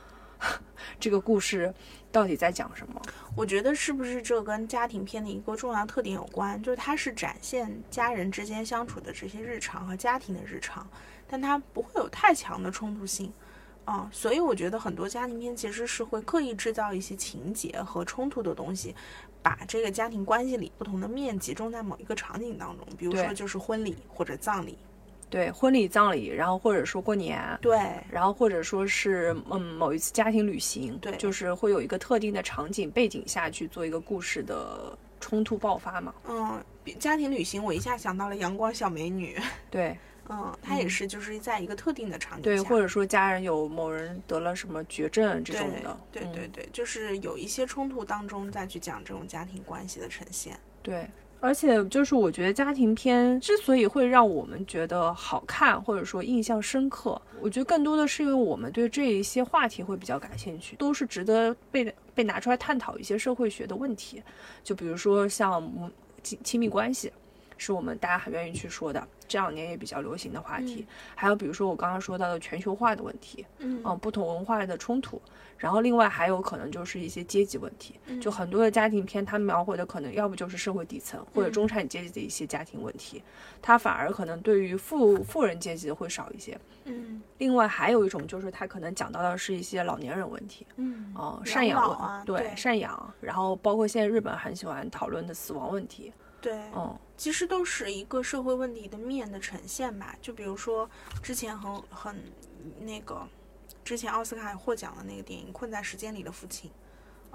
[laughs] 这个故事到底在讲什么。我觉得是不是这跟家庭片的一个重要特点有关？就是它是展现家人之间相处的这些日常和家庭的日常，但它不会有太强的冲突性。啊，所以我觉得很多家庭片其实是会刻意制造一些情节和冲突的东西，把这个家庭关系里不同的面集中在某一个场景当中，比如说就是婚礼或者葬礼，对，婚礼、葬礼，然后或者说过年，对，然后或者说是嗯某一次家庭旅行，对，就是会有一个特定的场景背景下去做一个故事的冲突爆发嘛。嗯，家庭旅行我一下想到了阳光小美女，对。[laughs] 嗯，他也是，就是在一个特定的场景对，或者说家人有某人得了什么绝症这种的，对对对，就是有一些冲突当中再去讲这种家庭关系的呈现。对，而且就是我觉得家庭片之所以会让我们觉得好看，或者说印象深刻，我觉得更多的是因为我们对这一些话题会比较感兴趣，都是值得被被拿出来探讨一些社会学的问题，就比如说像亲亲密关系。是我们大家很愿意去说的，这两年也比较流行的话题。还有比如说我刚刚说到的全球化的问题，嗯，不同文化的冲突。然后另外还有可能就是一些阶级问题，就很多的家庭片，它描绘的可能要不就是社会底层或者中产阶级的一些家庭问题，它反而可能对于富富人阶级会少一些。嗯，另外还有一种就是它可能讲到的是一些老年人问题，嗯，哦，赡养，对，赡养，然后包括现在日本很喜欢讨论的死亡问题。对，嗯，其实都是一个社会问题的面的呈现吧。就比如说之前很很那个，之前奥斯卡获奖的那个电影《困在时间里的父亲》，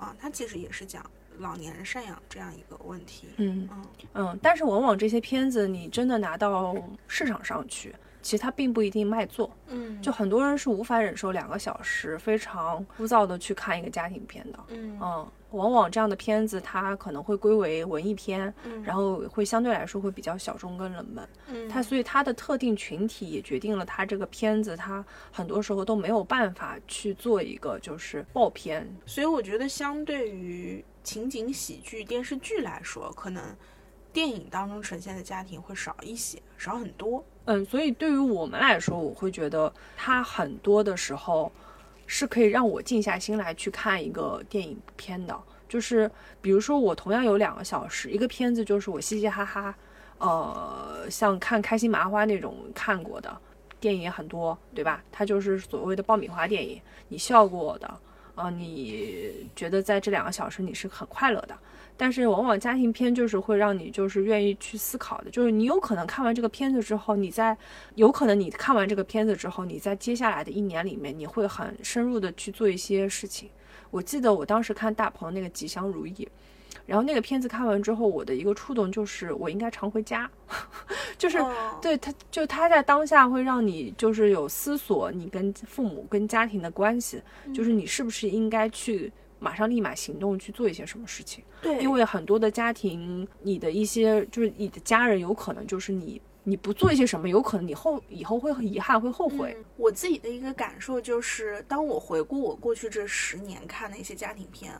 啊，它其实也是讲老年人赡养这样一个问题。嗯嗯嗯，但是往往这些片子你真的拿到市场上去。其实它并不一定卖座，嗯，就很多人是无法忍受两个小时非常枯燥的去看一个家庭片的，嗯往往这样的片子它可能会归为文艺片，嗯，然后会相对来说会比较小众跟冷门，嗯，它所以它的特定群体也决定了它这个片子它很多时候都没有办法去做一个就是爆片，所以我觉得相对于情景喜剧电视剧来说，可能。电影当中呈现的家庭会少一些，少很多。嗯，所以对于我们来说，我会觉得它很多的时候是可以让我静下心来去看一个电影片的。就是比如说，我同样有两个小时，一个片子就是我嘻嘻哈哈，呃，像看开心麻花那种看过的电影也很多，对吧？它就是所谓的爆米花电影，你笑过的，啊，你觉得在这两个小时你是很快乐的。但是往往家庭片就是会让你就是愿意去思考的，就是你有可能看完这个片子之后，你在有可能你看完这个片子之后，你在接下来的一年里面，你会很深入的去做一些事情。我记得我当时看大鹏那个《吉祥如意》，然后那个片子看完之后，我的一个触动就是我应该常回家，[laughs] 就是对他就他在当下会让你就是有思索你跟父母跟家庭的关系，就是你是不是应该去。马上立马行动去做一些什么事情？对，因为很多的家庭，你的一些就是你的家人，有可能就是你你不做一些什么，有可能你后以后会很遗憾，会后悔。我自己的一个感受就是，当我回顾我过去这十年看的一些家庭片，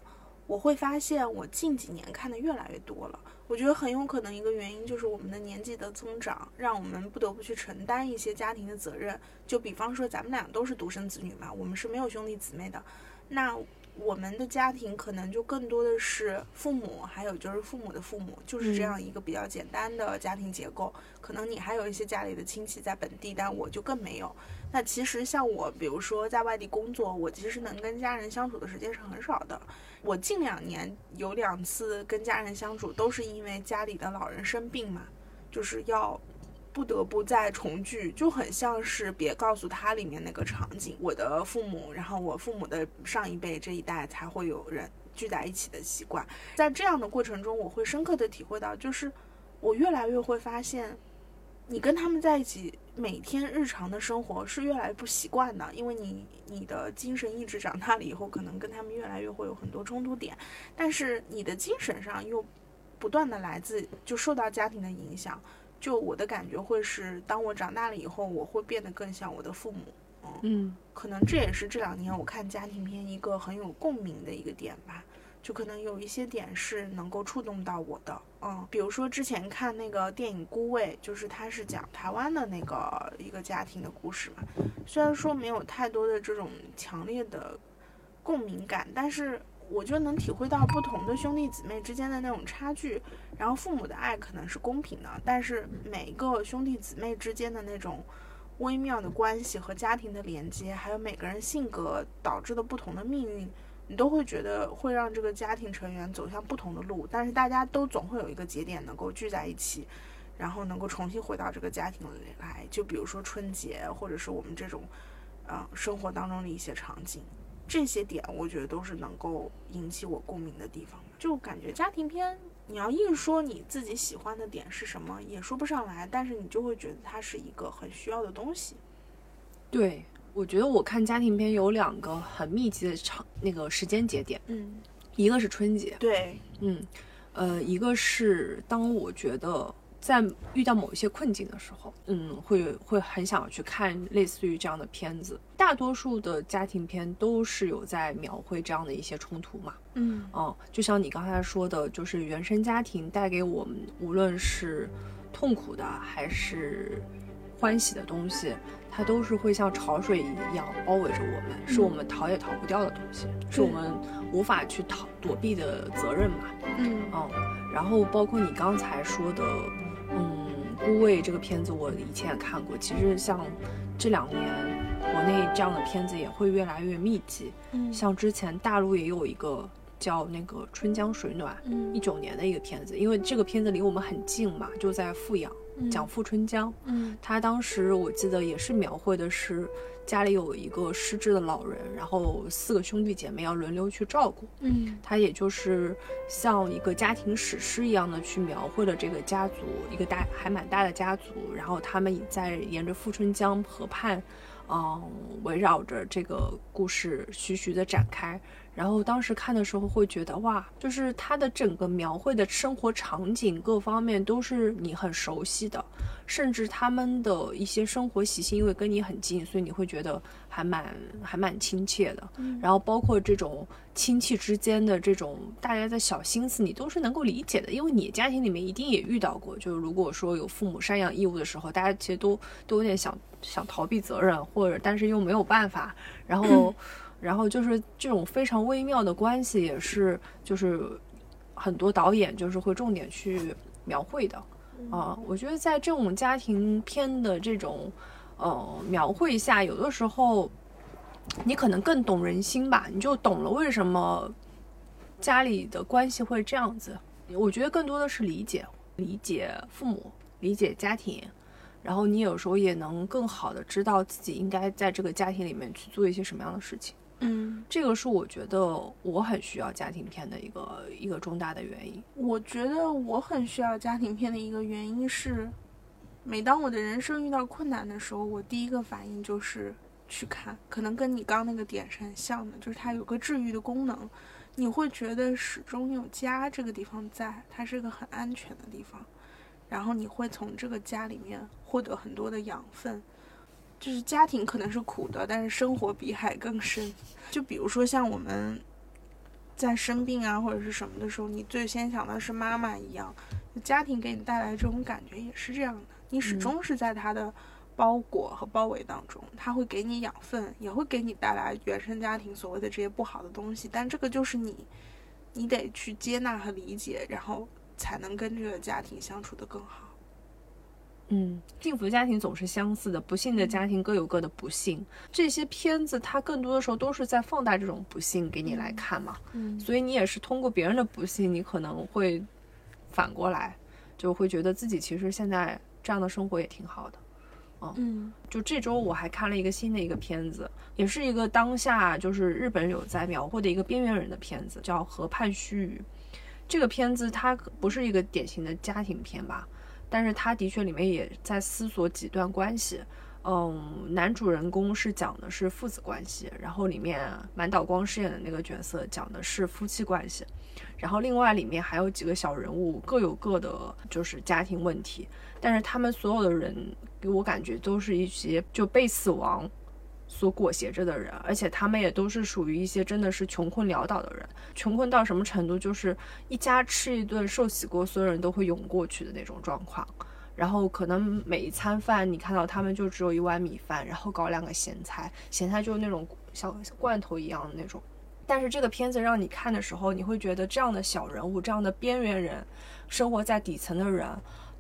我会发现我近几年看的越来越多了。我觉得很有可能一个原因就是我们的年纪的增长，让我们不得不去承担一些家庭的责任。就比方说咱们俩都是独生子女嘛，我们是没有兄弟姊妹的。那我们的家庭可能就更多的是父母，还有就是父母的父母，就是这样一个比较简单的家庭结构。可能你还有一些家里的亲戚在本地，但我就更没有。那其实像我，比如说在外地工作，我其实能跟家人相处的时间是很少的。我近两年有两次跟家人相处，都是因为家里的老人生病嘛，就是要。不得不再重聚，就很像是别告诉他里面那个场景。我的父母，然后我父母的上一辈这一代才会有人聚在一起的习惯。在这样的过程中，我会深刻的体会到，就是我越来越会发现，你跟他们在一起，每天日常的生活是越来越不习惯的，因为你你的精神意志长大了以后，可能跟他们越来越会有很多冲突点，但是你的精神上又不断的来自就受到家庭的影响。就我的感觉会是，当我长大了以后，我会变得更像我的父母。嗯，可能这也是这两年我看家庭片一个很有共鸣的一个点吧。就可能有一些点是能够触动到我的。嗯，比如说之前看那个电影《孤味》，就是它是讲台湾的那个一个家庭的故事嘛。虽然说没有太多的这种强烈的共鸣感，但是。我就能体会到不同的兄弟姊妹之间的那种差距，然后父母的爱可能是公平的，但是每个兄弟姊妹之间的那种微妙的关系和家庭的连接，还有每个人性格导致的不同的命运，你都会觉得会让这个家庭成员走向不同的路，但是大家都总会有一个节点能够聚在一起，然后能够重新回到这个家庭里来，就比如说春节，或者是我们这种，呃，生活当中的一些场景。这些点我觉得都是能够引起我共鸣的地方，就感觉家庭片，你要硬说你自己喜欢的点是什么，也说不上来，但是你就会觉得它是一个很需要的东西。对，我觉得我看家庭片有两个很密集的场那个时间节点，嗯，一个是春节，对，嗯，呃，一个是当我觉得。在遇到某一些困境的时候，嗯，会会很想去看类似于这样的片子。大多数的家庭片都是有在描绘这样的一些冲突嘛，嗯，哦，就像你刚才说的，就是原生家庭带给我们，无论是痛苦的还是欢喜的东西，它都是会像潮水一样包围着我们，是我们逃也逃不掉的东西，是我们无法去逃躲避的责任嘛，嗯，哦，然后包括你刚才说的。孤味这个片子我以前也看过，其实像这两年国内这样的片子也会越来越密集。嗯，像之前大陆也有一个叫那个《春江水暖》，一九年的一个片子，因为这个片子离我们很近嘛，就在富阳，讲富春江。嗯，他当时我记得也是描绘的是。家里有一个失智的老人，然后四个兄弟姐妹要轮流去照顾。嗯，他也就是像一个家庭史诗一样的去描绘了这个家族，一个大还蛮大的家族，然后他们也在沿着富春江河畔，嗯，围绕着这个故事徐徐的展开。然后当时看的时候会觉得哇，就是他的整个描绘的生活场景各方面都是你很熟悉的，甚至他们的一些生活习性，因为跟你很近，所以你会觉得还蛮还蛮亲切的。然后包括这种亲戚之间的这种大家的小心思，你都是能够理解的，因为你家庭里面一定也遇到过，就是如果说有父母赡养义务的时候，大家其实都都有点想想逃避责任，或者但是又没有办法，然后。[clears throat] 然后就是这种非常微妙的关系，也是就是很多导演就是会重点去描绘的啊。我觉得在这种家庭片的这种呃描绘下，有的时候你可能更懂人心吧，你就懂了为什么家里的关系会这样子。我觉得更多的是理解，理解父母，理解家庭，然后你有时候也能更好的知道自己应该在这个家庭里面去做一些什么样的事情。嗯，这个是我觉得我很需要家庭片的一个一个重大的原因。我觉得我很需要家庭片的一个原因是，每当我的人生遇到困难的时候，我第一个反应就是去看。可能跟你刚那个点是很像的，就是它有个治愈的功能，你会觉得始终有家这个地方在，它是个很安全的地方，然后你会从这个家里面获得很多的养分。就是家庭可能是苦的，但是生活比海更深。就比如说像我们在生病啊或者是什么的时候，你最先想到是妈妈一样，家庭给你带来这种感觉也是这样的。你始终是在他的包裹和包围当中，他会给你养分，也会给你带来原生家庭所谓的这些不好的东西。但这个就是你，你得去接纳和理解，然后才能跟这个家庭相处的更好。嗯，幸福的家庭总是相似的，不幸的家庭各有各的不幸。这些片子它更多的时候都是在放大这种不幸给你来看嘛。嗯，所以你也是通过别人的不幸，你可能会反过来，就会觉得自己其实现在这样的生活也挺好的。嗯，就这周我还看了一个新的一个片子，也是一个当下就是日本有在描绘的一个边缘人的片子，叫《河畔须臾》。这个片子它不是一个典型的家庭片吧？但是他的确里面也在思索几段关系，嗯，男主人公是讲的是父子关系，然后里面满岛光饰演的那个角色讲的是夫妻关系，然后另外里面还有几个小人物各有各的就是家庭问题，但是他们所有的人给我感觉都是一些就被死亡。所裹挟着的人，而且他们也都是属于一些真的是穷困潦倒的人，穷困到什么程度，就是一家吃一顿寿喜锅，所有人都会涌过去的那种状况。然后可能每一餐饭，你看到他们就只有一碗米饭，然后搞两个咸菜，咸菜就是那种小罐头一样的那种。但是这个片子让你看的时候，你会觉得这样的小人物，这样的边缘人，生活在底层的人。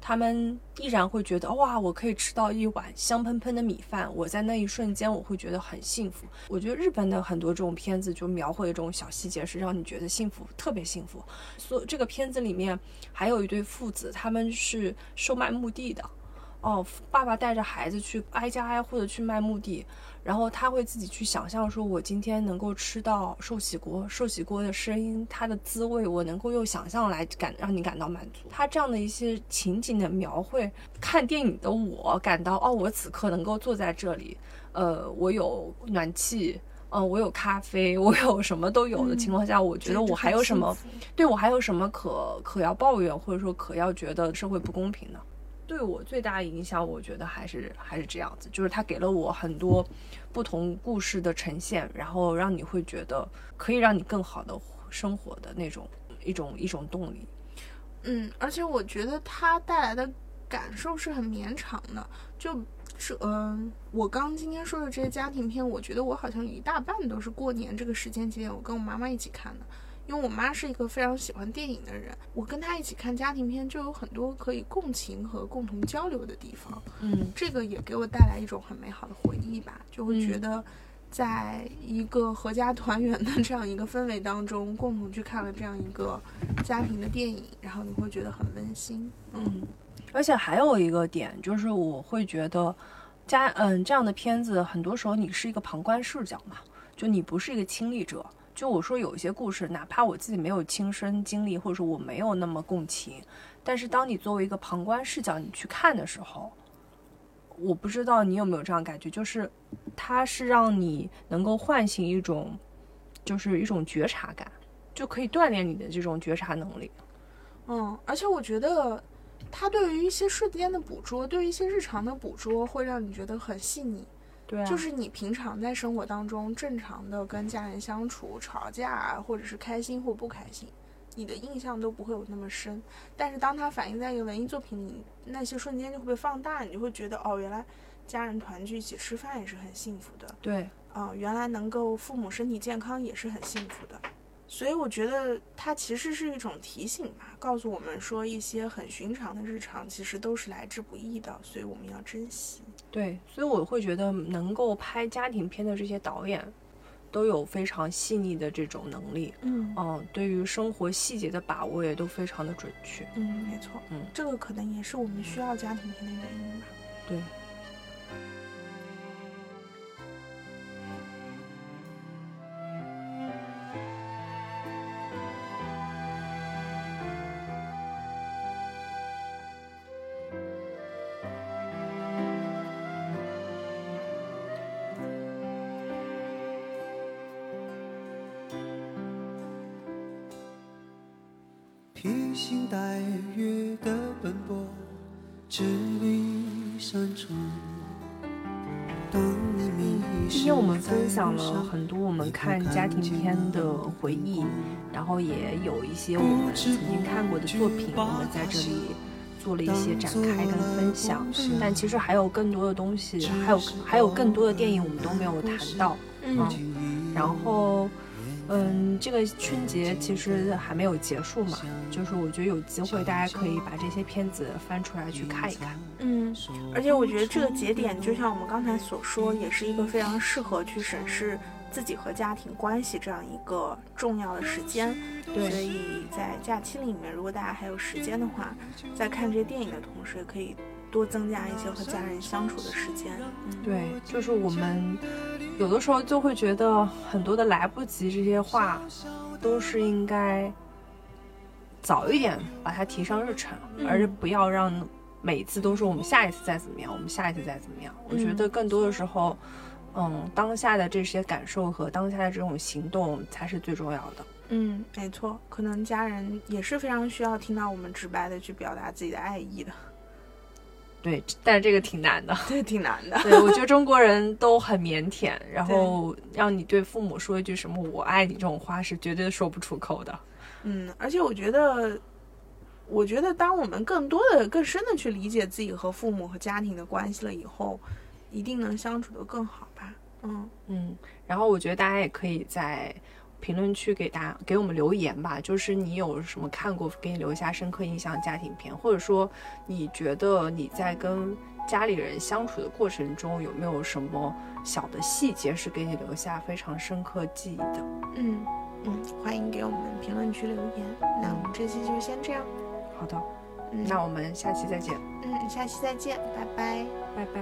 他们依然会觉得哇，我可以吃到一碗香喷喷的米饭，我在那一瞬间我会觉得很幸福。我觉得日本的很多这种片子就描绘的这种小细节，是让你觉得幸福，特别幸福。所这个片子里面还有一对父子，他们是售卖墓地的。哦，爸爸带着孩子去挨家挨户的去卖墓地，然后他会自己去想象，说我今天能够吃到寿喜锅，寿喜锅的声音，它的滋味，我能够用想象来感让你感到满足。他这样的一些情景的描绘，看电影的我感到，哦，我此刻能够坐在这里，呃，我有暖气，嗯，我有咖啡，[laughs] 我有什么都有的情况下，我觉得我还有什么，对我还有什么可可要抱怨，或者说可要觉得社会不公平呢？对我最大影响，我觉得还是还是这样子，就是他给了我很多不同故事的呈现，然后让你会觉得可以让你更好的生活的那种一种一种动力。嗯，而且我觉得他带来的感受是很绵长的，就是嗯，我刚今天说的这些家庭片，我觉得我好像一大半都是过年这个时间节点，我跟我妈妈一起看的。因为我妈是一个非常喜欢电影的人，我跟她一起看家庭片，就有很多可以共情和共同交流的地方。嗯，这个也给我带来一种很美好的回忆吧，就会觉得，在一个合家团圆的这样一个氛围当中，共同去看了这样一个家庭的电影，然后你会觉得很温馨。嗯，而且还有一个点就是，我会觉得家嗯这样的片子，很多时候你是一个旁观视角嘛，就你不是一个亲历者。就我说有一些故事，哪怕我自己没有亲身经历，或者说我没有那么共情，但是当你作为一个旁观视角你去看的时候，我不知道你有没有这样感觉，就是它是让你能够唤醒一种，就是一种觉察感，就可以锻炼你的这种觉察能力。嗯，而且我觉得它对于一些瞬间的捕捉，对于一些日常的捕捉，会让你觉得很细腻。对，就是你平常在生活当中正常的跟家人相处、吵架，或者是开心或不开心，你的印象都不会有那么深。但是当它反映在一个文艺作品里，那些瞬间就会被放大，你就会觉得哦，原来家人团聚一起吃饭也是很幸福的。对，啊，原来能够父母身体健康也是很幸福的。所以我觉得它其实是一种提醒吧，告诉我们说一些很寻常的日常其实都是来之不易的，所以我们要珍惜。对，所以我会觉得能够拍家庭片的这些导演，都有非常细腻的这种能力。嗯嗯，对于生活细节的把握也都非常的准确。嗯，没错。嗯，这个可能也是我们需要家庭片的原因吧。对。讲了很多我们看家庭片的回忆，然后也有一些我们曾经看过的作品，我们在这里做了一些展开跟分享，但其实还有更多的东西，还有还有更多的电影我们都没有谈到。嗯，然后，嗯，这个春节其实还没有结束嘛，就是我觉得有机会大家可以把这些片子翻出来去看一看。嗯，而且我觉得这个节点就像我们刚才所说，也是一个非常适合去审视。自己和家庭关系这样一个重要的时间，对，所以在假期里面，如果大家还有时间的话，在看这些电影的同时，也可以多增加一些和家人相处的时间。对，就是我们有的时候就会觉得很多的来不及，这些话都是应该早一点把它提上日程，而不要让每一次都是我们下一次再怎么样，我们下一次再怎么样。我觉得更多的时候。嗯，当下的这些感受和当下的这种行动才是最重要的。嗯，没错，可能家人也是非常需要听到我们直白的去表达自己的爱意的。对，但是这个挺难的，对，挺难的。对，我觉得中国人都很腼腆，然后让你对父母说一句什么“我爱你”这种话是绝对说不出口的。嗯，而且我觉得，我觉得当我们更多的、更深的去理解自己和父母和家庭的关系了以后，一定能相处的更好吧。嗯嗯，然后我觉得大家也可以在评论区给大家给我们留言吧，就是你有什么看过给你留下深刻印象的家庭片，或者说你觉得你在跟家里人相处的过程中有没有什么小的细节是给你留下非常深刻记忆的？嗯嗯，欢迎给我们评论区留言。那我们这期就先这样。好的，那我们下期再见。嗯，下期再见，拜拜，拜拜。